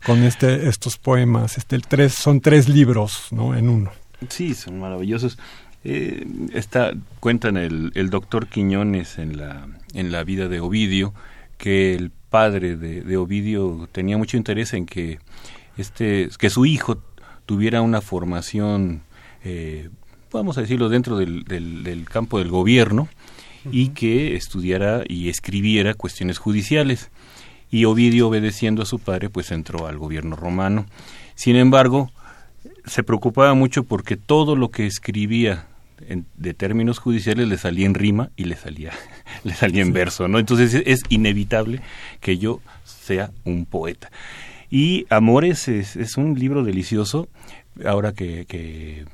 con este, estos poemas. Este, tres, son tres libros ¿no? en uno. Sí, son maravillosos. Eh, está, cuentan el, el doctor Quiñones en la, en la vida de Ovidio que el padre de, Ovidio tenía mucho interés en que, este, que su hijo tuviera una formación, eh, vamos a decirlo, dentro del, del, campo del gobierno y que estudiara y escribiera cuestiones judiciales. Y Ovidio, obedeciendo a su padre, pues entró al gobierno romano. Sin embargo, se preocupaba mucho porque todo lo que escribía de términos judiciales le salía en rima y le salía, le salía en verso, ¿no? Entonces es, inevitable que yo sea un poeta. Y Amores es, es un libro delicioso, ahora que, que,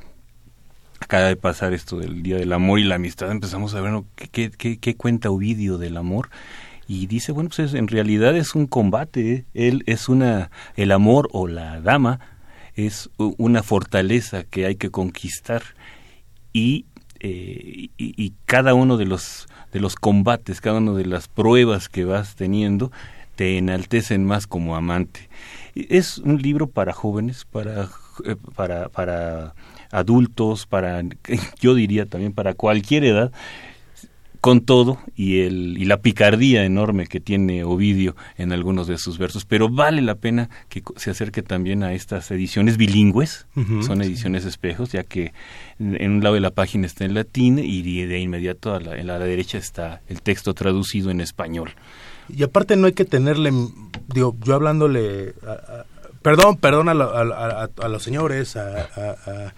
acaba de pasar esto del Día del Amor y la Amistad, empezamos a ver ¿qué, cuenta Ovidio del amor. Y dice, bueno, pues en realidad es un combate, ¿eh? él es una, el amor o la dama es una fortaleza que hay que conquistar y, eh, y, cada uno de los, de los combates, cada una de las pruebas que vas teniendo, te enaltecen más como amante. Es un libro para jóvenes, para, eh, para, para adultos, para, yo diría también para cualquier edad, con todo y, el, y la picardía enorme que tiene Ovidio en algunos de sus versos, pero vale la pena que se acerque también a estas ediciones bilingües, son ediciones espejos, ya que en un lado de la página está en latín y de inmediato a la, en la derecha está el texto traducido en español. Y aparte no hay que tenerle, digo, yo hablándole, perdón, perdón a, a los señores, a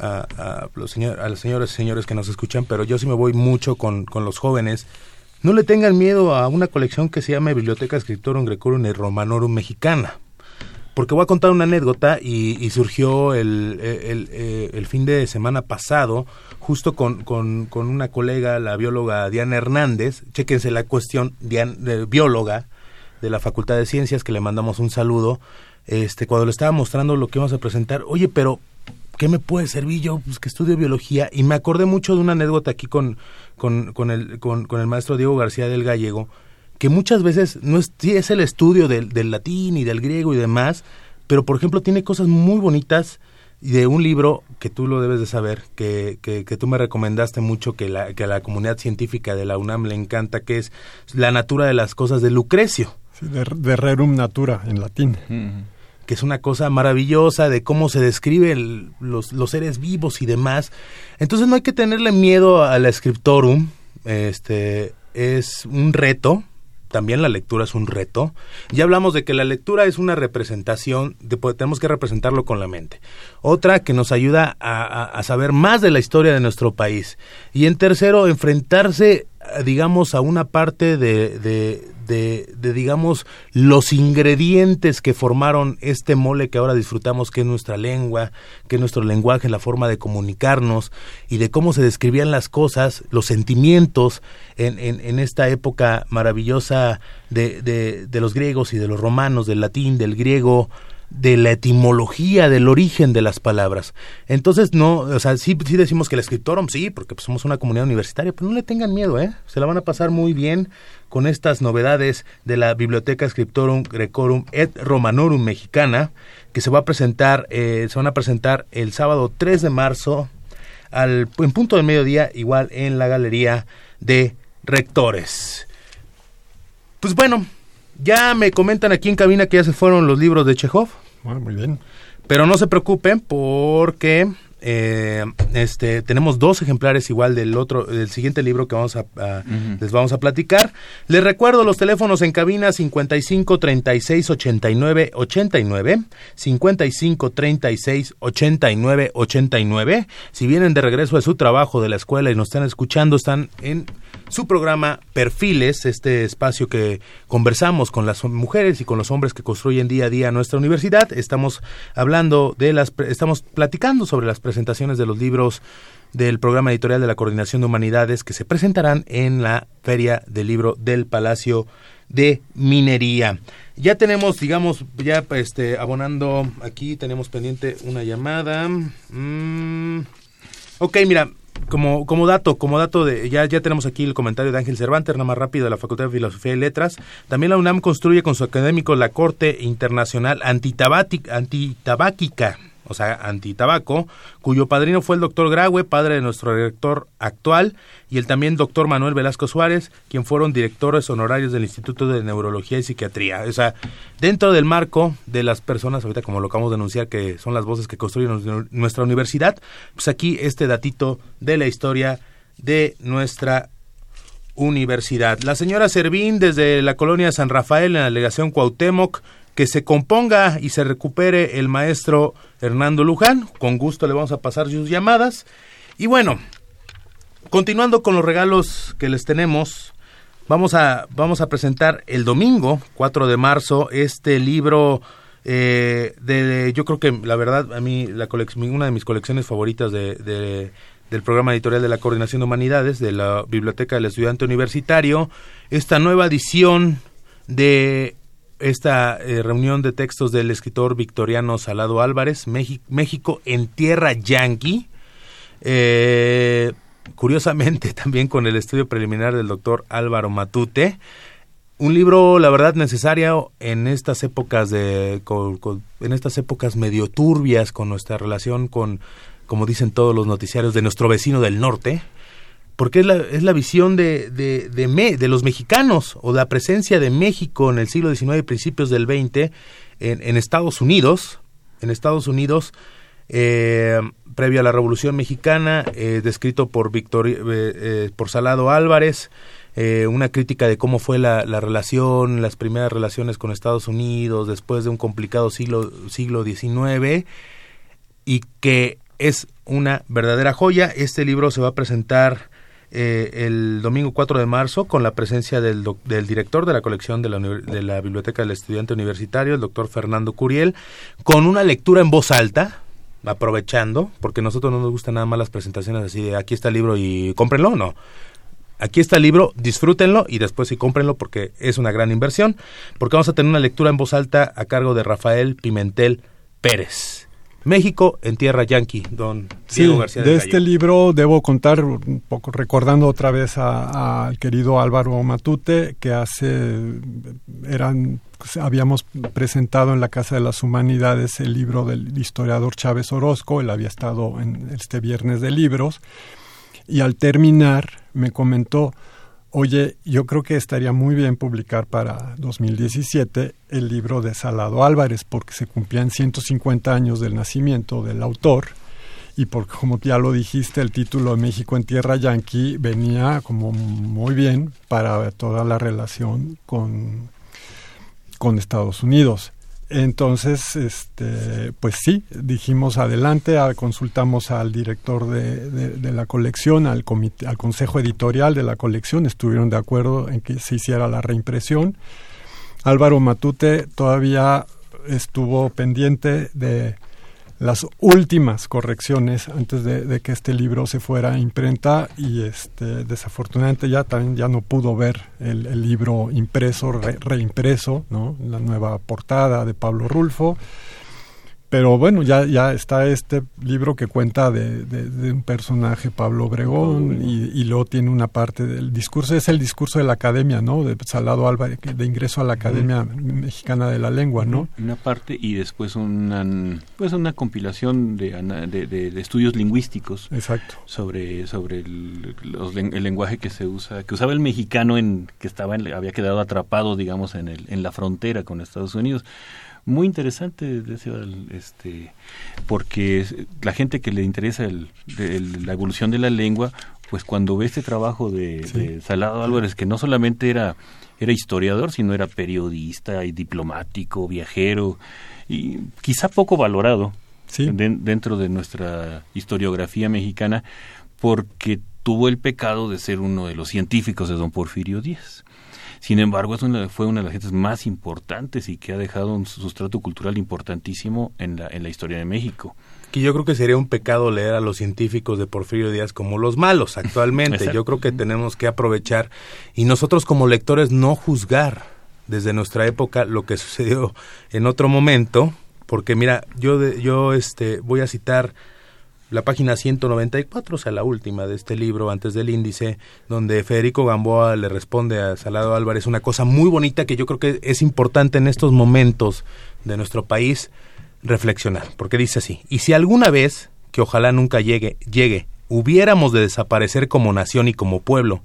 a, los a los señores y señores que nos escuchan, pero yo sí me voy mucho con, con los jóvenes. No le tengan miedo a una colección que se llama Biblioteca Scriptorum Grecorum y Romanorum Mexicana. Porque voy a contar una anécdota y, surgió el, eh, el, fin de semana pasado, justo con, con, con, una colega, la bióloga Diana Hernández. Chéquense la cuestión, Diana, bióloga de la Facultad de Ciencias, que le mandamos un saludo. Este, cuando le estaba mostrando lo que vamos a presentar, oye, pero ¿qué me puede servir yo? Pues que estudio biología. Y me acordé mucho de una anécdota aquí con, con, con, el, con, el maestro Diego García del Gallego, que muchas veces no es, sí es el estudio del, del latín y del griego y demás, pero por ejemplo tiene cosas muy bonitas de un libro que tú lo debes de saber, que, que, que, tú me recomendaste mucho, que, la, que a la comunidad científica de la UNAM le encanta, que es La natura de las cosas de Lucrecio. Sí, de, rerum natura en latín que es una cosa maravillosa de cómo se describen los, los, seres vivos y demás. Entonces no hay que tenerle miedo a la este es un reto, también la lectura es un reto. Ya hablamos de que la lectura es una representación, de, tenemos que representarlo con la mente. Otra que nos ayuda a, saber más de la historia de nuestro país. Y en tercero, enfrentarse, digamos, a una parte de, de, digamos, los ingredientes que formaron este mole que ahora disfrutamos, que es nuestra lengua, que es nuestro lenguaje, la forma de comunicarnos y de cómo se describían las cosas, los sentimientos en, en, en esta época maravillosa de, de, de los griegos y de los romanos, del latín, del griego, de la etimología, del origen de las palabras. Entonces, no, o sea, sí, sí decimos que el escritorum, sí, porque pues, somos una comunidad universitaria, pero no le tengan miedo, ¿eh? Se la van a pasar muy bien con estas novedades de la Biblioteca Scriptorum Grecorum et Romanorum Mexicana, que se va a presentar, eh, se van a presentar el sábado 3 de marzo al, en punto del mediodía, igual en la Galería de Rectores. Pues bueno, ya me comentan aquí en cabina que ya se fueron los libros de Chekhov. Ah, muy bien. Pero no se preocupen porque eh, este tenemos dos ejemplares igual del otro del siguiente libro que vamos a, les vamos a platicar les recuerdo los teléfonos en cabina 55 36 89 89 55 36 89 89 si vienen de regreso de su trabajo de la escuela y nos están escuchando están en su programa Perfiles, este espacio que conversamos con las mujeres y con los hombres que construyen día a día nuestra universidad. Estamos hablando de las, estamos platicando sobre las presentaciones de los libros del programa editorial de la Coordinación de Humanidades que se presentarán en la Feria del Libro del Palacio de Minería. Ya tenemos, digamos, ya este, abonando aquí, tenemos pendiente una llamada. Mm, ok, mira, como, como dato, como dato de, ya, ya tenemos aquí el comentario de Ángel Cervantes, nada más rápido de la Facultad de Filosofía y Letras. También la UNAM construye con su académico la Corte Internacional Antitabáquica o sea, antitabaco, cuyo padrino fue el doctor Graue, padre de nuestro director actual, y el también doctor Manuel Velasco Suárez, quien fueron directores honorarios del Instituto de Neurología y Psiquiatría. O sea, dentro del marco de las personas, ahorita como lo acabamos de anunciar, que son las voces que construyen nuestra universidad, pues aquí este datito de la historia de nuestra universidad. La señora Servín, desde la colonia San Rafael, en la delegación Cuauhtémoc, que se componga y se recupere el maestro Hernando Luján. Con gusto le vamos a pasar sus llamadas. Y bueno, continuando con los regalos que les tenemos, vamos a, vamos a presentar el domingo, 4 de marzo, este libro eh, de, yo creo que la verdad, a mí, la una de mis colecciones favoritas de, del programa editorial de la Coordinación de Humanidades, de la Biblioteca del Estudiante Universitario, esta nueva edición de esta eh, reunión de textos del escritor victoriano Salado Álvarez, México, en tierra yanqui. Eh, curiosamente también con el estudio preliminar del doctor Álvaro Matute. Un libro, la verdad, necesario en estas épocas de, en estas épocas medio turbias con nuestra relación con, como dicen todos los noticiarios, de nuestro vecino del norte porque es la, es la visión de, de, de, los mexicanos o la presencia de México en el siglo XIX y principios del XX en, en Estados Unidos, en Estados Unidos, eh, previo a la Revolución Mexicana, eh, descrito por, Victor, eh, por Salado Álvarez, una crítica de cómo fue la, la, relación, las primeras relaciones con Estados Unidos después de un complicado siglo, siglo XIX, y que es una verdadera joya. Este libro se va a presentar eh, el domingo 4 de marzo con la presencia del, del director de la colección de la, de la Biblioteca del Estudiante Universitario, el doctor Fernando Curiel, con una lectura en voz alta, aprovechando, porque a nosotros no nos gustan nada más las presentaciones así de aquí está el libro y cómprenlo, no. Aquí está el libro, disfrútenlo y después sí cómprenlo porque es una gran inversión, porque vamos a tener una lectura en voz alta a cargo de Rafael Pimentel Pérez. México en tierra yanqui, don Diego García. De este libro debo contar un poco, recordando otra vez al querido Álvaro Matute, que hace, eran, habíamos presentado en la Casa de las Humanidades el libro del historiador Chávez Orozco, él había estado en este viernes de libros, y al terminar me comentó, Oye, yo creo que estaría muy bien publicar para 2017 el libro de Salado Álvarez, porque se cumplían 150 años del nacimiento del autor y porque, como ya lo dijiste, el título de México en Tierra Yanqui venía como muy bien para toda la relación con, con Estados Unidos. Entonces, este, pues sí, dijimos adelante, consultamos al director de, la colección, al, comité, al consejo editorial de la colección, estuvieron de acuerdo en que se hiciera la reimpresión. Álvaro Matute todavía estuvo pendiente de las últimas correcciones antes de, que este libro se fuera a imprenta y este desafortunadamente ya también ya no pudo ver el, libro impreso reimpreso no la nueva portada de Pablo Rulfo pero bueno, ya, ya está este libro que cuenta de, de, un personaje, Pablo Obregón, y, y, luego tiene una parte del discurso, es el discurso de la academia, ¿no? De Salado Álvarez, de ingreso a la Academia Mexicana de la Lengua, ¿no? Una parte y después una, pues una compilación de, de, estudios lingüísticos. Exacto. Sobre, sobre el, el, lenguaje que se usa, que usaba el mexicano en, que estaba había quedado atrapado, digamos, en, el, en la frontera con Estados Unidos muy interesante, este, porque la gente que le interesa la evolución de la lengua, pues cuando ve este trabajo de, Salado Álvarez, que no solamente era, era historiador, sino era periodista y diplomático, viajero, y quizá poco valorado dentro de nuestra historiografía mexicana, porque tuvo el pecado de ser uno de los científicos de don Porfirio Díaz. Sin embargo, es una, fue una de las gentes más importantes y que ha dejado un sustrato cultural importantísimo en la, en la historia de México. Que yo creo que sería un pecado leer a los científicos de Porfirio Díaz como los malos actualmente. yo creo que tenemos que aprovechar y nosotros como lectores no juzgar desde nuestra época lo que sucedió en otro momento, porque mira, yo yo este voy a citar la página 194, o sea, la última de este libro, antes del índice, donde Federico Gamboa le responde a Salado Álvarez una cosa muy bonita que yo creo que es importante en estos momentos de nuestro país reflexionar, porque dice así, y si alguna vez, que ojalá nunca llegue, llegue, hubiéramos de desaparecer como nación y como pueblo,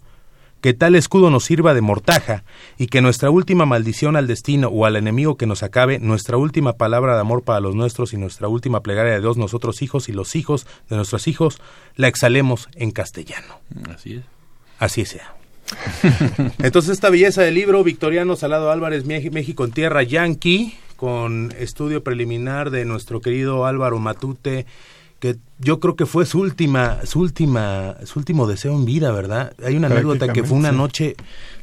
que tal escudo nos sirva de mortaja, y que nuestra última maldición al destino o al enemigo que nos acabe, nuestra última palabra de amor para los nuestros y nuestra última plegaria de Dios, nosotros hijos y los hijos de nuestros hijos, la exhalemos en castellano. Así es. Así sea. Entonces esta belleza del libro, Victoriano Salado Álvarez, México en Tierra Yankee, con estudio preliminar de nuestro querido Álvaro Matute, que yo creo que fue su última, su última, su último deseo en vida, ¿verdad? Hay una anécdota que fue una noche,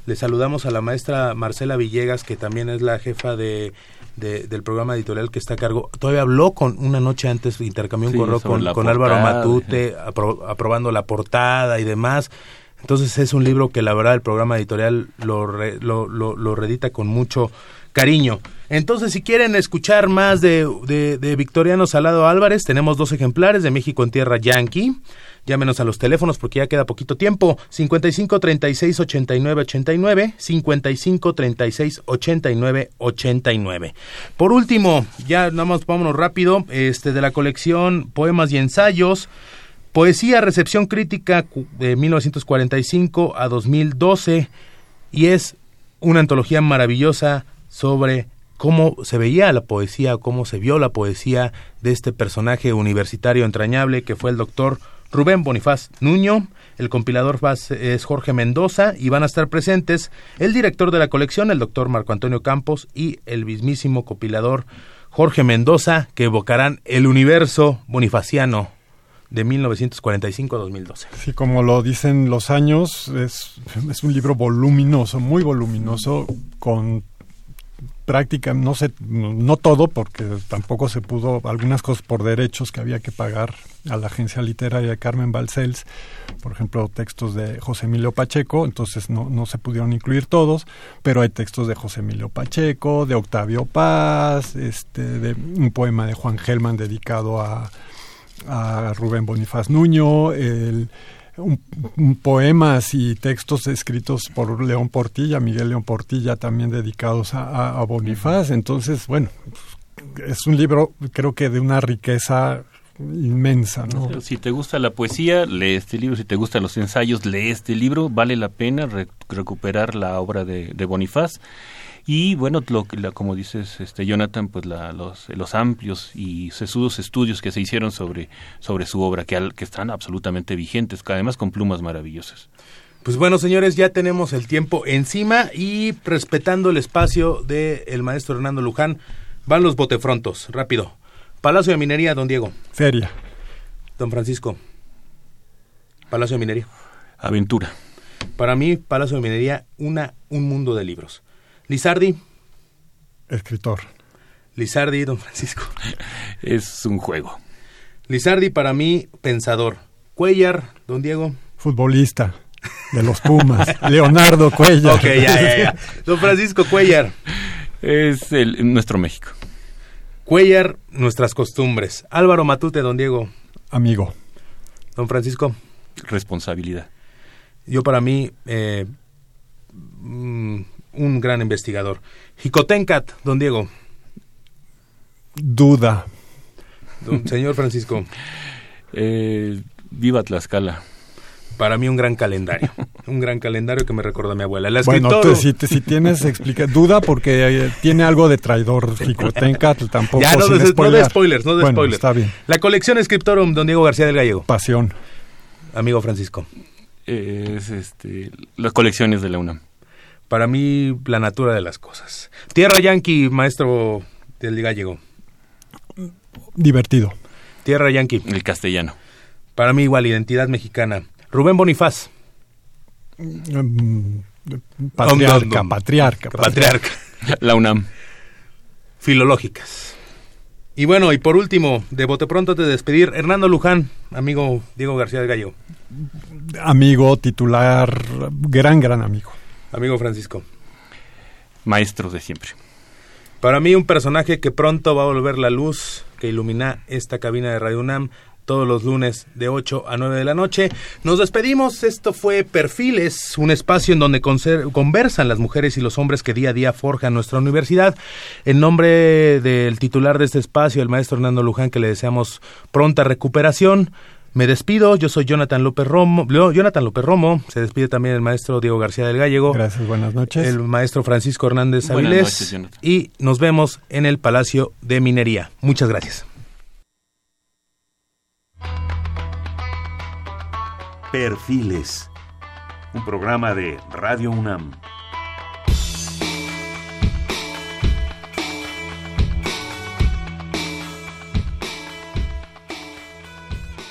le saludamos a la maestra Marcela Villegas, que también es la jefa de, del programa editorial que está a cargo. Todavía habló con una noche antes, intercambió un correo con, con Álvaro Matute, aprobando la portada y demás. Entonces es un libro que la verdad el programa editorial lo, lo, lo, lo redita con mucho cariño. Entonces, si quieren escuchar más de, de, Victoriano Salado Álvarez, tenemos dos ejemplares de México en Tierra Yankee. Llámenos a los teléfonos porque ya queda poquito tiempo. 55 36 89 89, 55 36 89 89. Por último, ya nada más vámonos rápido, este de la colección Poemas y Ensayos. Poesía, recepción crítica de 1945 a 2012 y es una antología maravillosa sobre cómo se veía la poesía, cómo se vio la poesía de este personaje universitario entrañable que fue el doctor Rubén Bonifaz Nuño, el compilador es Jorge Mendoza y van a estar presentes el director de la colección, el doctor Marco Antonio Campos y el mismísimo compilador Jorge Mendoza que evocarán el universo bonifaciano de 1945 a 2012. Sí, como lo dicen los años, es, es un libro voluminoso, muy voluminoso, con práctica, no sé, no todo, porque tampoco se pudo, algunas cosas por derechos que había que pagar a la agencia literaria de Carmen Balcells, por ejemplo, textos de José Emilio Pacheco, entonces no, no se pudieron incluir todos, pero hay textos de José Emilio Pacheco, de Octavio Paz, este, de un poema de Juan Gelman dedicado a, a Rubén Bonifaz Nuño, el un, poemas y textos escritos por León Portilla, Miguel León Portilla, también dedicados a, Bonifaz. Entonces, bueno, es un libro creo que de una riqueza inmensa, ¿no? Si te gusta la poesía, lee este libro. Si te gustan los ensayos, lee este libro. Vale la pena recuperar la obra de, de Bonifaz y bueno, lo, la, como dices, este, Jonathan, pues la, los, los amplios y sesudos estudios que se hicieron sobre, sobre su obra, que, que están absolutamente vigentes, además con plumas maravillosas. Pues bueno, señores, ya tenemos el tiempo encima y respetando el espacio del el maestro Hernando Luján, van los botefrontos, rápido. Palacio de Minería, don Diego. Feria. Don Francisco. Palacio de Minería. Aventura. Para mí, Palacio de Minería, una, un mundo de libros. Lizardi. Escritor. Lizardi, don Francisco. Es un juego. Lizardi para mí, pensador. Cuellar, don Diego. Futbolista de los Pumas. Leonardo Cuellar. Ok, ya, ya, ya. Don Francisco Cuellar. Es el, nuestro México. Cuellar, nuestras costumbres. Álvaro Matute, don Diego. Amigo. Don Francisco. Responsabilidad. Yo para mí, eh, mm, un gran investigador. Jicotencat, don Diego. Duda. Don señor Francisco. Eh, viva Tlaxcala. Para mí un gran calendario, un gran calendario que me recuerda a mi abuela. bueno, si, si, tienes explica, duda porque eh, tiene algo de traidor Jicotencat, tampoco ya, no, de, spoilers, no de spoilers. Está bien. La colección Scriptorum, don Diego García del Gallego. Pasión. Amigo Francisco. Es este, las colecciones de la UNAM para mí la natura de las cosas. Tierra Yankee, maestro del gallego. Divertido. Tierra Yankee. El castellano. Para mí igual, identidad mexicana. Rubén Bonifaz. Mm, patriarca, patriarca, patriarca. La UNAM. Filológicas. Y bueno, y por último, de bote pronto te despedir, Hernando Luján, amigo Diego García del Gallo. Amigo, titular, gran, gran amigo. Amigo Francisco. Maestro de siempre. Para mí un personaje que pronto va a volver la luz que ilumina esta cabina de Radio UNAM todos los lunes de 8 a 9 de la noche. Nos despedimos. Esto fue Perfiles, un espacio en donde conversan las mujeres y los hombres que día a día forjan nuestra universidad. En nombre del titular de este espacio, el maestro Hernando Luján, que le deseamos pronta recuperación. Me despido, yo soy Jonathan López Romo. Jonathan López Romo, se despide también el maestro Diego García del Gallego. Gracias, buenas noches. El maestro Francisco Hernández Avilés. Y nos vemos en el Palacio de Minería. Muchas gracias. Perfiles, un programa de Radio UNAM.